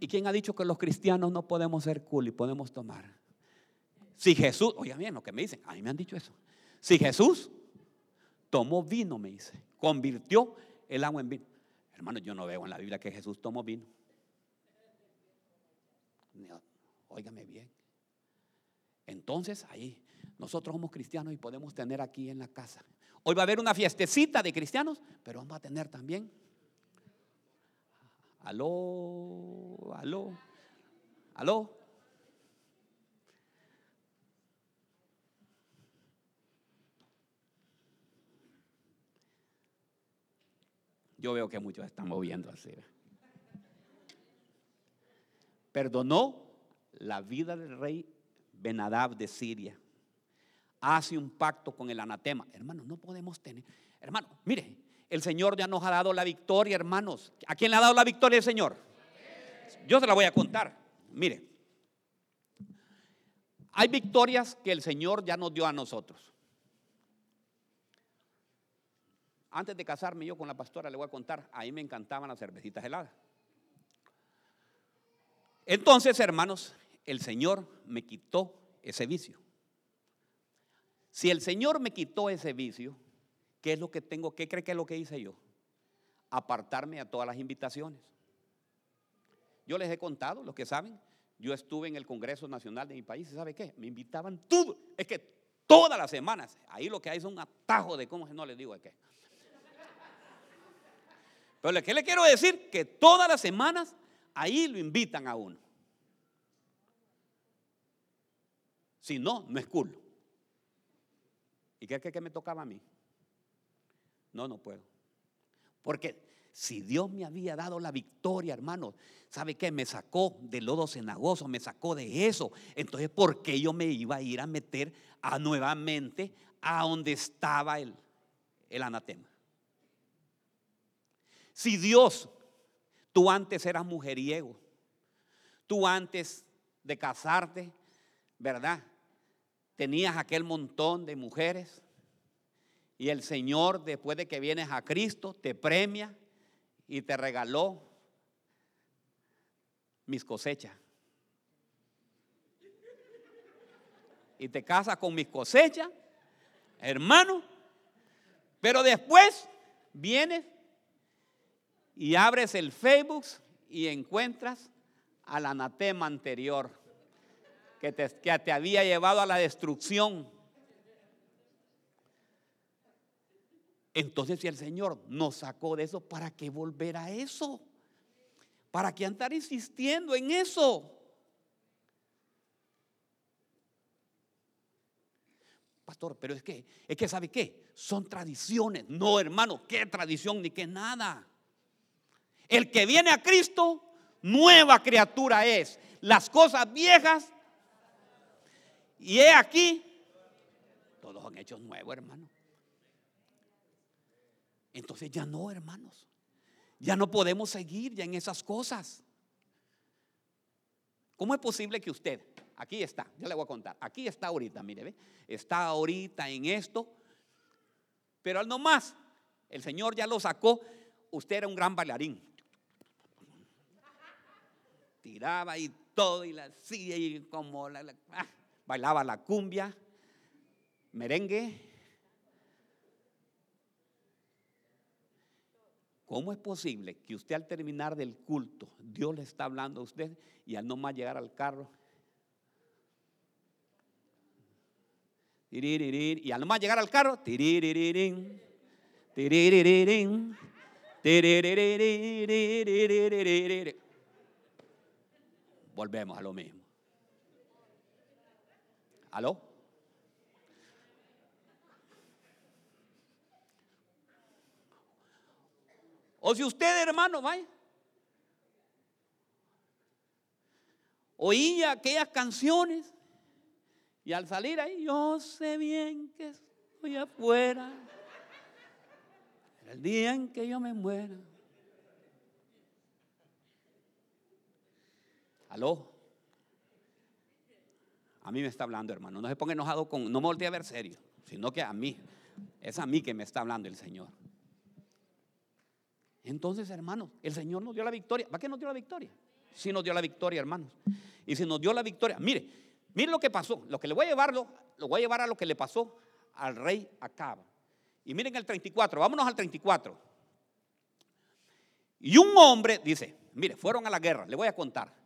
¿Y quién ha dicho que los cristianos no podemos ser cool y podemos tomar? Si Jesús, oigan bien lo que me dicen, a mí me han dicho eso. Si Jesús tomó vino, me dice, convirtió el agua en vino. Hermano, yo no veo en la Biblia que Jesús tomó vino. Óigame bien. Entonces ahí nosotros somos cristianos y podemos tener aquí en la casa. Hoy va a haber una fiestecita de cristianos, pero vamos a tener también. Aló, aló, aló. Yo veo que muchos están moviendo así. Perdonó la vida del rey Benadab de Siria. Hace un pacto con el anatema. Hermanos, no podemos tener. Hermano, mire, el Señor ya nos ha dado la victoria, hermanos. ¿A quién le ha dado la victoria el Señor? Yo se la voy a contar. Mire, hay victorias que el Señor ya nos dio a nosotros. Antes de casarme yo con la pastora le voy a contar, ahí me encantaban las cervecitas heladas. Entonces, hermanos, el Señor me quitó ese vicio. Si el Señor me quitó ese vicio, ¿qué es lo que tengo? ¿Qué cree que es lo que hice yo? Apartarme a todas las invitaciones. Yo les he contado, los que saben, yo estuve en el Congreso Nacional de mi país, ¿sabe qué? Me invitaban todo, es que todas las semanas, ahí lo que hay es un atajo de cómo no les digo de qué. Pero ¿qué le quiero decir? Que todas las semanas ahí lo invitan a uno. Si no, no es cool. ¿Y qué que me tocaba a mí? No, no puedo. Porque si Dios me había dado la victoria, hermano, ¿sabe qué? Me sacó del lodo cenagoso, me sacó de eso. Entonces, ¿por qué yo me iba a ir a meter a nuevamente a donde estaba el, el anatema? Si Dios, tú antes eras mujeriego, tú antes de casarte, ¿verdad? tenías aquel montón de mujeres y el Señor, después de que vienes a Cristo, te premia y te regaló mis cosechas. Y te casas con mis cosechas, hermano. Pero después vienes y abres el Facebook y encuentras al anatema anterior que te, que te había llevado a la destrucción. Entonces, si el Señor nos sacó de eso, ¿para qué volver a eso? ¿Para qué andar insistiendo en eso? Pastor, pero es que, es que, ¿sabe qué? Son tradiciones. No, hermano, ¿qué tradición ni qué nada? El que viene a Cristo, nueva criatura es. Las cosas viejas y he aquí, todos son hechos nuevos, hermano. Entonces ya no, hermanos. Ya no podemos seguir ya en esas cosas. ¿Cómo es posible que usted, aquí está, ya le voy a contar, aquí está ahorita, mire, ¿ve? está ahorita en esto, pero al no más, el Señor ya lo sacó, usted era un gran bailarín. Tiraba y todo y la hacía y como ah, bailaba la cumbia, merengue. ¿Cómo es posible que usted al terminar del culto, Dios le está hablando a usted y al no más llegar al carro, y al no más llegar al carro, Volvemos a lo mismo. ¿Aló? O si usted, hermano, vaya. Oía aquellas canciones y al salir ahí, yo sé bien que estoy afuera. El día en que yo me muera. Aló. A mí me está hablando, hermano. No se ponga enojado con, no me voltee a ver serio, sino que a mí. Es a mí que me está hablando el Señor. Entonces, hermanos, el Señor nos dio la victoria. ¿Para qué nos dio la victoria? Si nos dio la victoria, hermanos. Y si nos dio la victoria, mire, mire lo que pasó. Lo que le voy a llevarlo, lo voy a llevar a lo que le pasó al rey Acab. Y miren el 34, vámonos al 34. Y un hombre, dice, mire, fueron a la guerra, le voy a contar.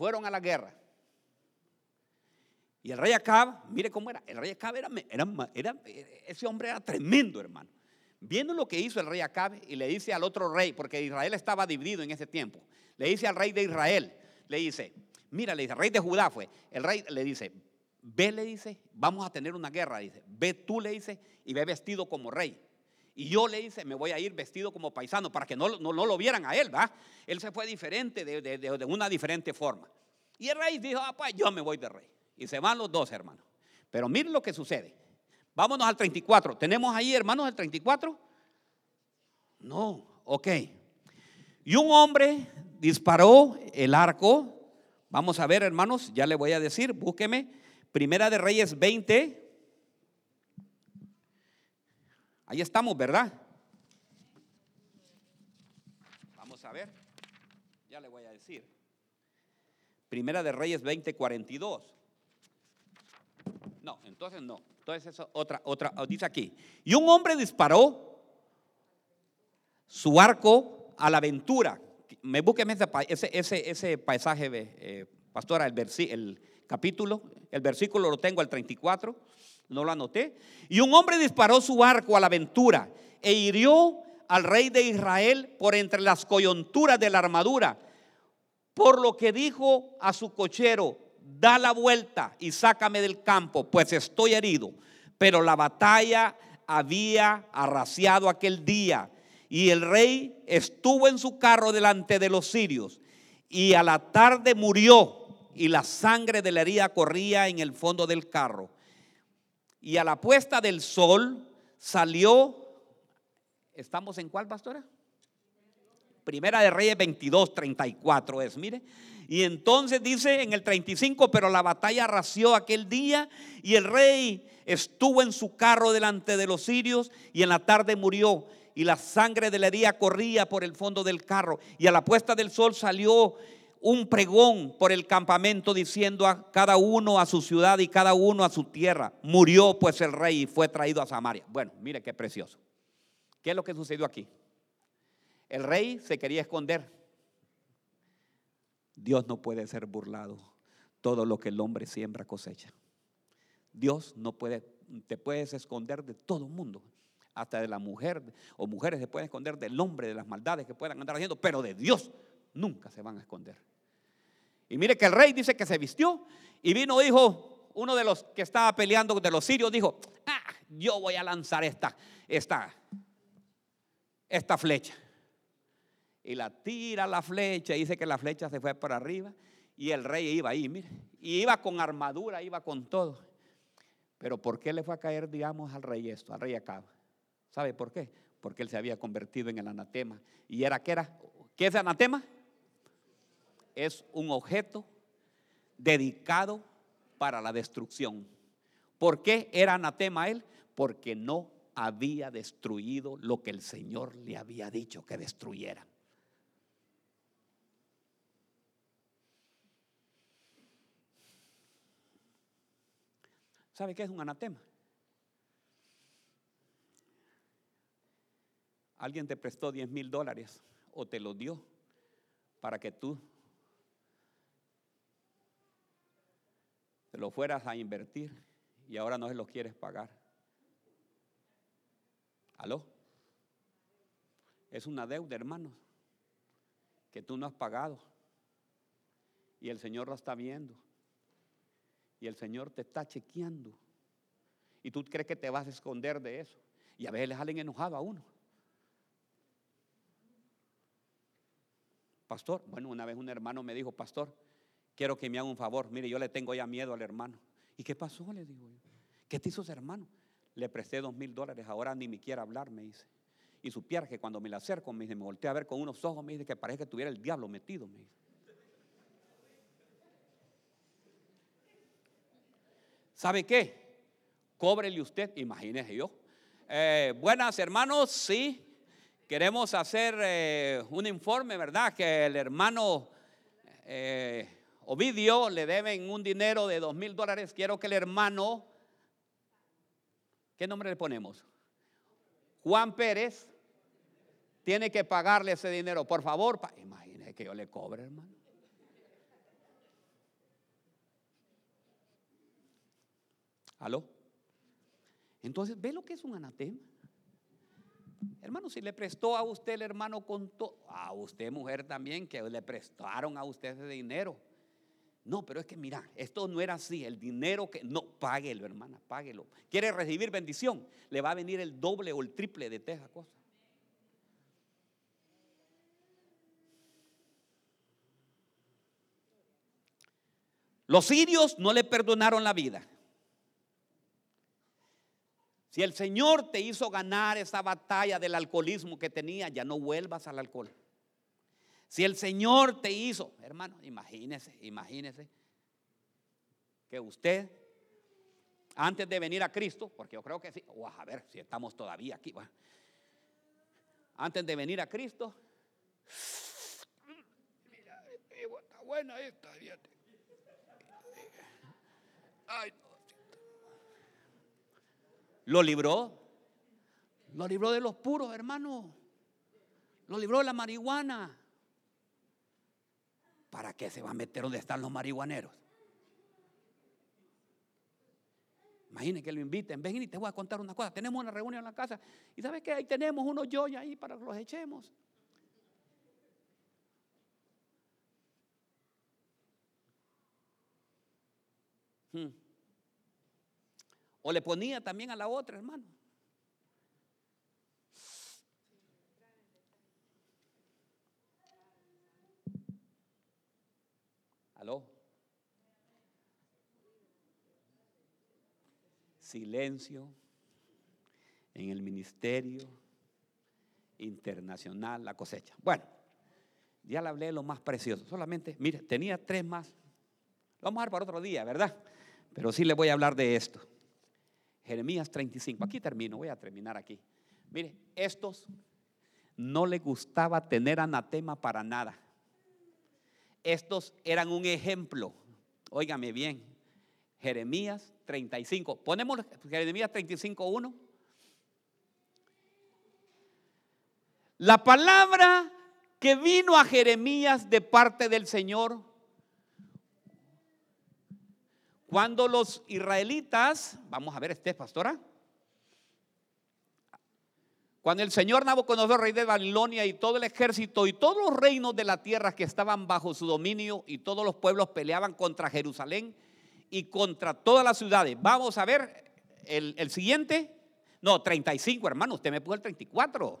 Fueron a la guerra. Y el rey Acab, mire cómo era. El rey Acab era, era, ese hombre era tremendo, hermano. Viendo lo que hizo el rey Acabe y le dice al otro rey, porque Israel estaba dividido en ese tiempo, le dice al rey de Israel, le dice, mira, le dice, rey de Judá fue, el rey le dice, ve, le dice, vamos a tener una guerra, dice, ve tú, le dice, y ve vestido como rey. Y yo le dice, me voy a ir vestido como paisano para que no, no, lo vieran a él, ¿va? Él se fue diferente, de, de, una diferente forma. Y el rey dijo, ah, pues yo me voy de rey. Y se van los dos, hermanos. Pero miren lo que sucede. Vámonos al 34. ¿Tenemos ahí, hermanos, el 34? No, ok. Y un hombre disparó el arco. Vamos a ver, hermanos, ya le voy a decir, búsqueme. Primera de Reyes 20. Ahí estamos, ¿verdad? Vamos a ver. Ya le voy a decir. Primera de Reyes 20, 42. No, entonces no. Entonces eso otra, otra, dice aquí. Y un hombre disparó su arco a la aventura. Me busquen ese, ese, ese paisaje, eh, pastora, el, el capítulo, el versículo lo tengo al 34, no lo anoté. Y un hombre disparó su arco a la aventura e hirió al rey de Israel por entre las coyunturas de la armadura, por lo que dijo a su cochero, da la vuelta y sácame del campo, pues estoy herido. Pero la batalla había arraciado aquel día y el rey estuvo en su carro delante de los sirios y a la tarde murió y la sangre de la herida corría en el fondo del carro. Y a la puesta del sol salió, ¿estamos en cuál, pastora? Primera de Reyes 22, 34 es, mire. Y entonces dice en el 35, pero la batalla ració aquel día y el rey estuvo en su carro delante de los sirios y en la tarde murió y la sangre de la herida corría por el fondo del carro y a la puesta del sol salió un pregón por el campamento diciendo a cada uno a su ciudad y cada uno a su tierra. Murió pues el rey y fue traído a Samaria. Bueno, mire qué precioso. ¿Qué es lo que sucedió aquí? El rey se quería esconder Dios no puede ser burlado. Todo lo que el hombre siembra cosecha. Dios no puede, te puedes esconder de todo el mundo, hasta de la mujer o mujeres se pueden esconder del hombre, de las maldades que puedan andar haciendo, pero de Dios nunca se van a esconder. Y mire que el rey dice que se vistió y vino, dijo, uno de los que estaba peleando de los sirios, dijo, ah, yo voy a lanzar esta, esta, esta flecha y la tira la flecha, dice que la flecha se fue para arriba y el rey iba ahí, mire, y iba con armadura, iba con todo. Pero ¿por qué le fue a caer, digamos, al rey esto, al rey Acab? ¿Sabe por qué? Porque él se había convertido en el anatema. ¿Y era qué era? ¿Qué es anatema? Es un objeto dedicado para la destrucción. ¿Por qué era anatema él? Porque no había destruido lo que el Señor le había dicho que destruyera. ¿Sabe qué es un anatema? Alguien te prestó 10 mil dólares o te lo dio para que tú lo fueras a invertir y ahora no se lo quieres pagar. ¿Aló? Es una deuda, hermanos, que tú no has pagado. Y el Señor lo está viendo. Y el Señor te está chequeando. Y tú crees que te vas a esconder de eso. Y a veces le salen enojado a uno. Pastor, bueno, una vez un hermano me dijo, pastor, quiero que me haga un favor. Mire, yo le tengo ya miedo al hermano. ¿Y qué pasó? Le digo yo. ¿Qué te hizo ese hermano? Le presté dos mil dólares, ahora ni me quiere hablar, me dice. Y supiera que cuando me le acerco, me dice, me volteé a ver con unos ojos, me dice que parece que tuviera el diablo metido, me dice. ¿Sabe qué? Cóbrele usted, imagínese yo. Eh, buenas hermanos, sí, queremos hacer eh, un informe, ¿verdad? Que el hermano eh, Ovidio le deben un dinero de dos mil dólares. Quiero que el hermano, ¿qué nombre le ponemos? Juan Pérez tiene que pagarle ese dinero. Por favor, imagínese que yo le cobre, hermano. ¿Aló? Entonces, ¿ve lo que es un anatema? Hermano, si le prestó a usted el hermano con todo, a usted mujer también, que le prestaron a usted ese dinero. No, pero es que mira, esto no era así. El dinero que. No, páguelo, hermana, páguelo. ¿Quiere recibir bendición? Le va a venir el doble o el triple de esa cosa. Los sirios no le perdonaron la vida. Si el Señor te hizo ganar esa batalla del alcoholismo que tenía, ya no vuelvas al alcohol. Si el Señor te hizo, hermano, imagínese, imagínese que usted, antes de venir a Cristo, porque yo creo que sí, a ver si estamos todavía aquí, antes de venir a Cristo, mira, está buena esta, fíjate. Ay, lo libró. Lo libró de los puros, hermano. Lo libró de la marihuana. ¿Para qué se va a meter donde están los marihuaneros? Imaginen que lo inviten. Ven y te voy a contar una cosa. Tenemos una reunión en la casa. Y sabes que ahí tenemos unos yoyos ahí para que los echemos. Hmm. O le ponía también a la otra, hermano. ¿Aló? Silencio en el ministerio internacional, la cosecha. Bueno, ya le hablé de lo más precioso. Solamente, mire, tenía tres más. Lo vamos a ver para otro día, ¿verdad? Pero sí le voy a hablar de esto. Jeremías 35. Aquí termino, voy a terminar aquí. Mire, estos no les gustaba tener anatema para nada. Estos eran un ejemplo. Óigame bien. Jeremías 35. Ponemos Jeremías 35, 1. La palabra que vino a Jeremías de parte del Señor Cuando los israelitas, vamos a ver, este pastora, cuando el señor Nabucodonosor, rey de Babilonia, y todo el ejército y todos los reinos de la tierra que estaban bajo su dominio y todos los pueblos peleaban contra Jerusalén y contra todas las ciudades. Vamos a ver el, siguiente. No, 35, hermano, usted me puso el 34.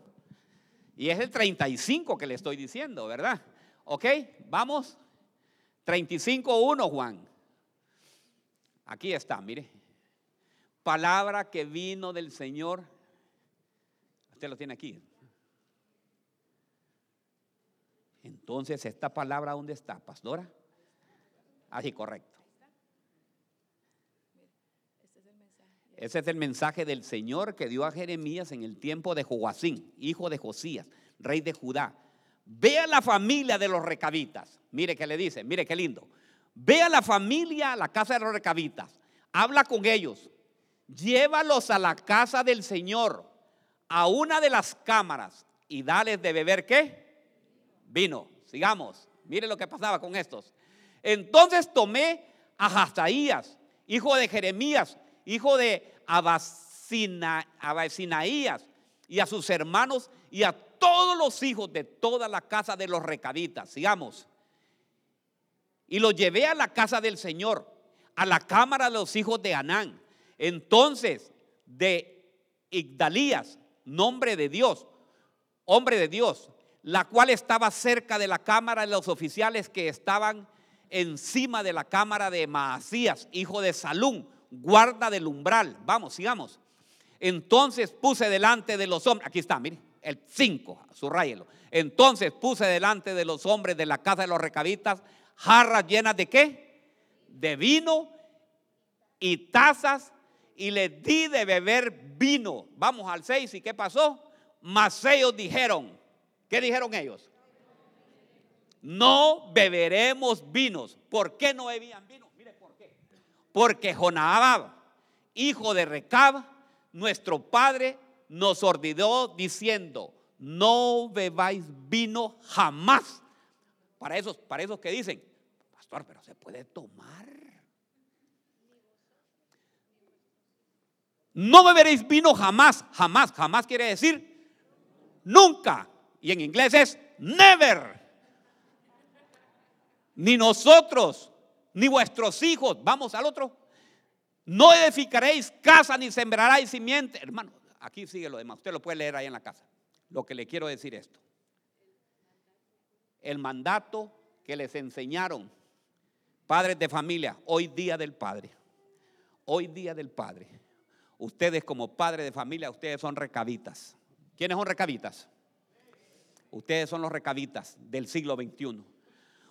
Y es el 35 que le estoy diciendo, ¿verdad? Ok, vamos. 35.1, Juan. Aquí está, mire. Palabra que vino del Señor. Usted lo tiene aquí. Entonces, ¿esta palabra dónde está, pastora? Así, correcto. Ese es el mensaje del Señor que dio a Jeremías en el tiempo de Joacín, hijo de Josías, rey de Judá. Ve a la familia de los recabitas. Mire que le dice, mire qué lindo. Ve a la familia a la casa de los recabitas. Habla con ellos. Llévalos a la casa del Señor, a una de las cámaras, y dales de beber qué? Vino. Sigamos. Mire lo que pasaba con estos. Entonces tomé a Hazaías, hijo de Jeremías, hijo de Abasinaías, y a sus hermanos y a todos los hijos de toda la casa de los recabitas. Sigamos y lo llevé a la casa del Señor, a la cámara de los hijos de Anán. Entonces, de Igdalías, nombre de Dios, hombre de Dios, la cual estaba cerca de la cámara de los oficiales que estaban encima de la cámara de Maasías, hijo de Salún, guarda del umbral. Vamos, sigamos. Entonces puse delante de los hombres, aquí está, mire, el 5, subrayelo. Entonces puse delante de los hombres de la casa de los recabitas jarras llenas de qué? De vino y tazas y les di de beber vino. Vamos al 6 y ¿qué pasó? Mas ellos dijeron, ¿qué dijeron ellos? No beberemos vinos. ¿Por qué no bebían vino? Mire por qué. Porque Jonadab, hijo de Recab, nuestro padre, nos ordenó diciendo, no bebáis vino jamás. Para esos, para esos que dicen, pastor, pero se puede tomar. No beberéis vino jamás, jamás, jamás quiere decir nunca. Y en inglés es never. Ni nosotros, ni vuestros hijos, vamos al otro. No edificaréis casa ni sembraréis simiente. Hermano, aquí sigue lo demás. Usted lo puede leer ahí en la casa. Lo que le quiero decir esto. El mandato que les enseñaron padres de familia, hoy día del Padre. Hoy día del Padre Ustedes como padres de familia, ustedes son recabitas. ¿Quiénes son recabitas? Ustedes son los recabitas del siglo XXI.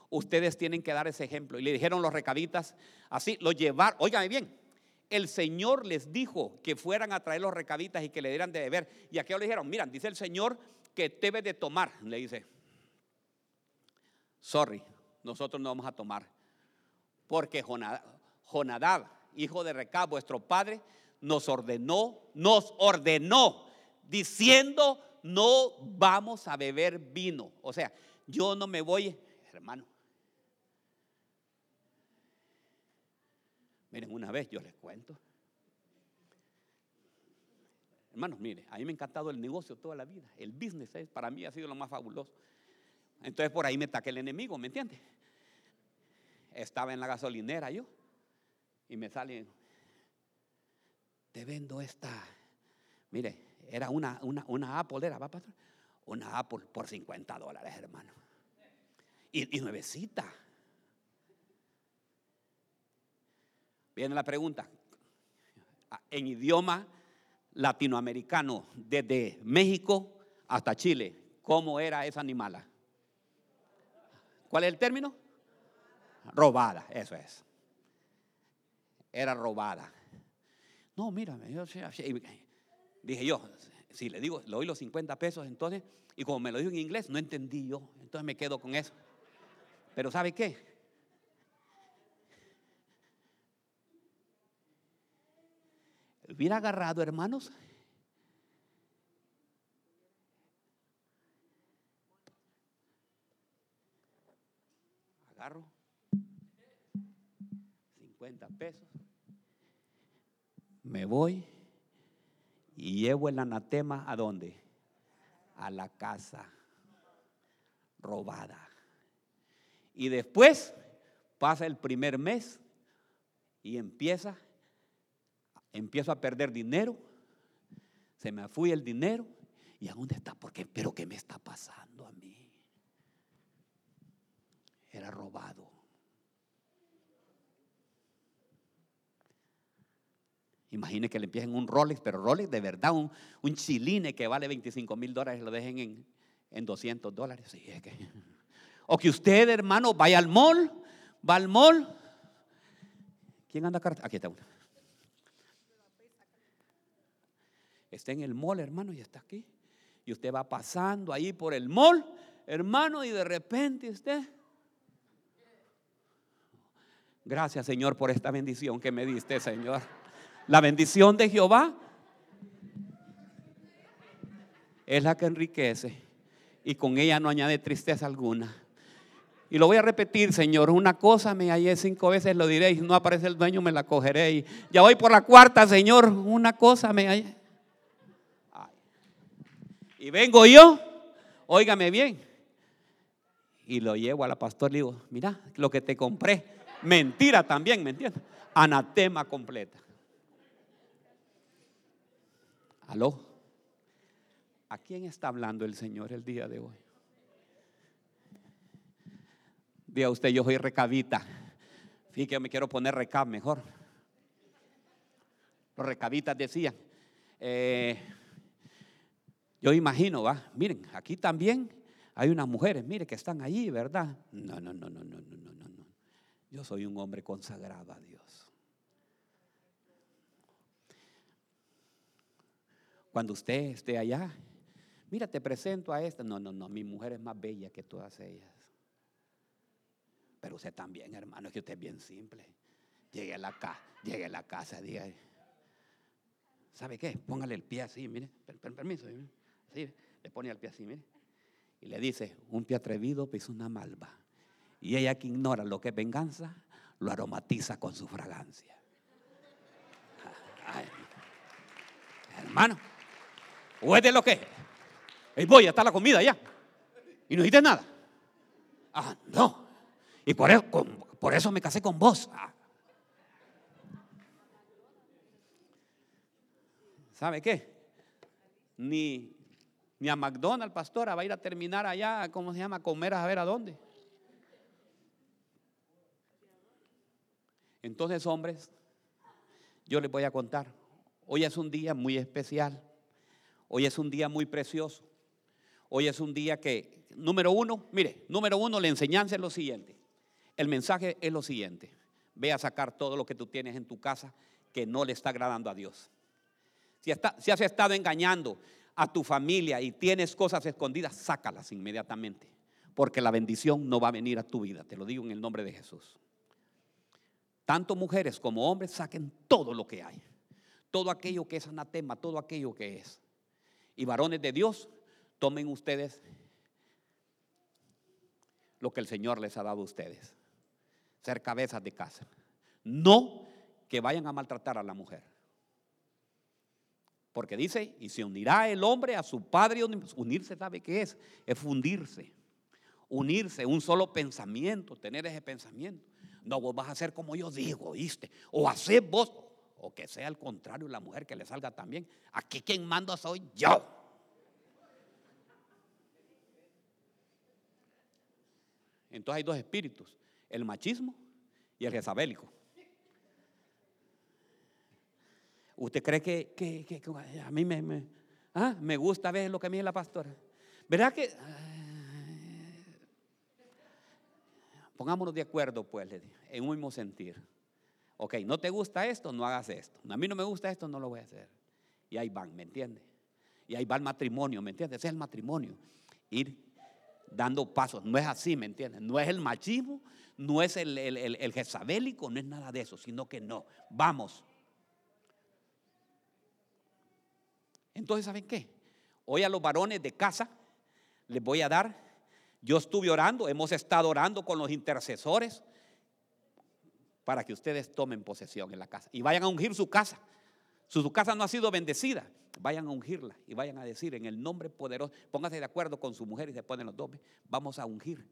Ustedes tienen que dar ese ejemplo. Y le dijeron los recabitas, así, lo llevar, óigame bien, el Señor les dijo que fueran a traer los recabitas y que le dieran de beber. Y aquellos le dijeron, miran, dice el Señor que debe de tomar. Le dice, sorry, nosotros no vamos a tomar. Porque Jonadab, hijo de Recab, vuestro padre, nos ordenó, nos ordenó diciendo, no vamos a beber vino. O sea, yo no me voy, hermano. Miren, una vez yo les cuento. Hermanos, mire, a mí me ha encantado el negocio toda la vida. El business es, para mí ha sido lo más fabuloso. Entonces por ahí me taqué el enemigo, ¿me entiende? Estaba en la gasolinera yo y me sale te vendo esta. Mire, era una, una, una Apple, era, ¿va, pastor? Una Apple por 50 dólares, hermano. Y, y nuevecita. Viene la pregunta. En idioma latinoamericano, desde México hasta Chile, ¿cómo era esa animala? ¿Cuál es el término? Robada, eso es. Era robada. No, mírame, yo dije yo, si le digo, le doy los 50 pesos, entonces, y como me lo dijo en inglés, no entendí yo, entonces me quedo con eso. Pero ¿sabe qué? Hubiera agarrado, hermanos, agarro 50 pesos me voy y llevo el anatema a dónde? A la casa robada. Y después pasa el primer mes y empieza, empiezo a perder dinero, se me fui el dinero y a dónde está, porque, pero ¿qué me está pasando a mí? Era robado. Imagine que le empiecen un Rolex, pero Rolex de verdad, un, un chiline que vale 25 mil dólares, lo dejen en, en 200 dólares. O que usted, hermano, vaya al mall, va al mall. ¿Quién anda carta? Aquí está uno. Está en el mall, hermano, y está aquí. Y usted va pasando ahí por el mall, hermano, y de repente usted. Gracias, Señor, por esta bendición que me diste, Señor. La bendición de Jehová es la que enriquece y con ella no añade tristeza alguna. Y lo voy a repetir, Señor. Una cosa me hallé cinco veces, lo diré, y no aparece el dueño, me la cogeré. Y ya voy por la cuarta, Señor. Una cosa me hallé. Y vengo yo, óigame bien. Y lo llevo a la pastora y digo, mira, lo que te compré. Mentira también, ¿me entiendes? Anatema completa. Aló. ¿A quién está hablando el Señor el día de hoy? Diga usted, yo soy recabita. Fíjate yo me quiero poner recab mejor. Los recabitas decían, eh, yo imagino, va, miren, aquí también hay unas mujeres, mire, que están allí, ¿verdad? No, no, no, no, no, no, no, no. Yo soy un hombre consagrado a Dios. Cuando usted esté allá, mira, te presento a esta. No, no, no, mi mujer es más bella que todas ellas. Pero usted también, hermano, es que usted es bien simple. Llegue a la casa, llegue a la casa, diga, ¿sabe qué? Póngale el pie así, mire, permiso, así, le pone el pie así, mire. Y le dice, un pie atrevido pisa una malva. Y ella que ignora lo que es venganza, lo aromatiza con su fragancia. [laughs] hermano, ¿o es de lo que? voy, ya está la comida ya. Y no dices nada. Ah, no. Y por eso, por eso me casé con vos. Ah. ¿Sabe qué? Ni, ni a McDonald's, pastora, va a ir a terminar allá, ¿cómo se llama? Comer a ver a dónde. Entonces, hombres, yo les voy a contar. Hoy es un día muy especial. Hoy es un día muy precioso. Hoy es un día que, número uno, mire, número uno, la enseñanza es lo siguiente. El mensaje es lo siguiente. Ve a sacar todo lo que tú tienes en tu casa que no le está agradando a Dios. Si, has estado engañando a tu familia y tienes cosas escondidas, sácalas inmediatamente. Porque la bendición no va a venir a tu vida. Te lo digo en el nombre de Jesús. Tanto mujeres como hombres saquen todo lo que hay. Todo aquello que es anatema, todo aquello que es. Y varones de Dios, tomen ustedes lo que el Señor les ha dado a ustedes. Ser cabezas de casa. No que vayan a maltratar a la mujer. Porque dice, y se unirá el hombre a su padre. Unirse, ¿sabe qué es? Es fundirse. Unirse, un solo pensamiento, tener ese pensamiento. No, vos vas a hacer como yo digo, ¿viste? O hacer vos, o que sea al contrario, la mujer que le salga también. Aquí quien manda soy yo. Entonces hay dos espíritus, el machismo y el jezabélico. ¿Usted cree que, a mí me, ah, me, gusta ver lo que me dice la pastora? ¿Verdad que? pongámonos de acuerdo, pues, en un mismo sentir. Ok, no te gusta esto, no hagas esto. A mí no me gusta esto, no lo voy a hacer. Y ahí van, ¿me entiende? Y ahí va el matrimonio, ¿me entiendes? Ese es el matrimonio. Ir dando pasos. No es así, ¿me entiendes? No es el machismo, no es el, el, el, jezabélico, no es nada de eso, sino que no. Vamos. Entonces, ¿saben qué? Hoy a los varones de casa les voy a dar. Yo estuve orando, hemos estado orando con los intercesores para que ustedes tomen posesión en la casa y vayan a ungir su casa. Si su casa no ha sido bendecida, vayan a ungirla y vayan a decir en el nombre poderoso, póngase de acuerdo con su mujer y se ponen los dos, vamos a ungir,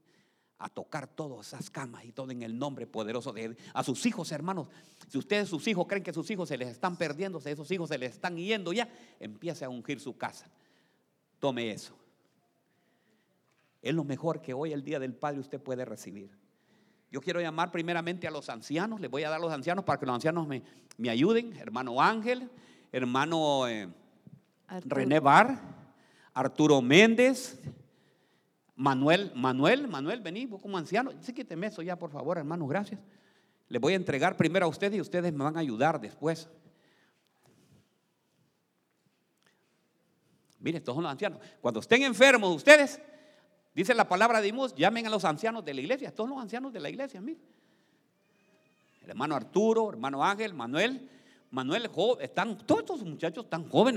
a tocar todas esas camas y todo en el nombre poderoso de él. A sus hijos, hermanos, si ustedes sus hijos creen que sus hijos se les están perdiendo, si esos hijos se les están yendo ya, empiece a ungir su casa. Tome eso. Es lo mejor que hoy, el Día del Padre, usted puede recibir. Yo quiero llamar primeramente a los ancianos, les voy a dar a los ancianos para que los ancianos me, ayuden. Hermano Ángel, hermano eh, René Bar, Arturo Méndez, Manuel, Manuel, Manuel, vení vos como anciano. Sí que te meso ya, por favor, hermano, gracias. Les voy a entregar primero a ustedes y ustedes me van a ayudar después. Miren, estos son los ancianos. Cuando estén enfermos ustedes, Dice la palabra de Dios, llamen a los ancianos de la iglesia, todos los ancianos de la iglesia, miren. El hermano Arturo, hermano Ángel, Manuel, Manuel, están, todos estos muchachos están jóvenes.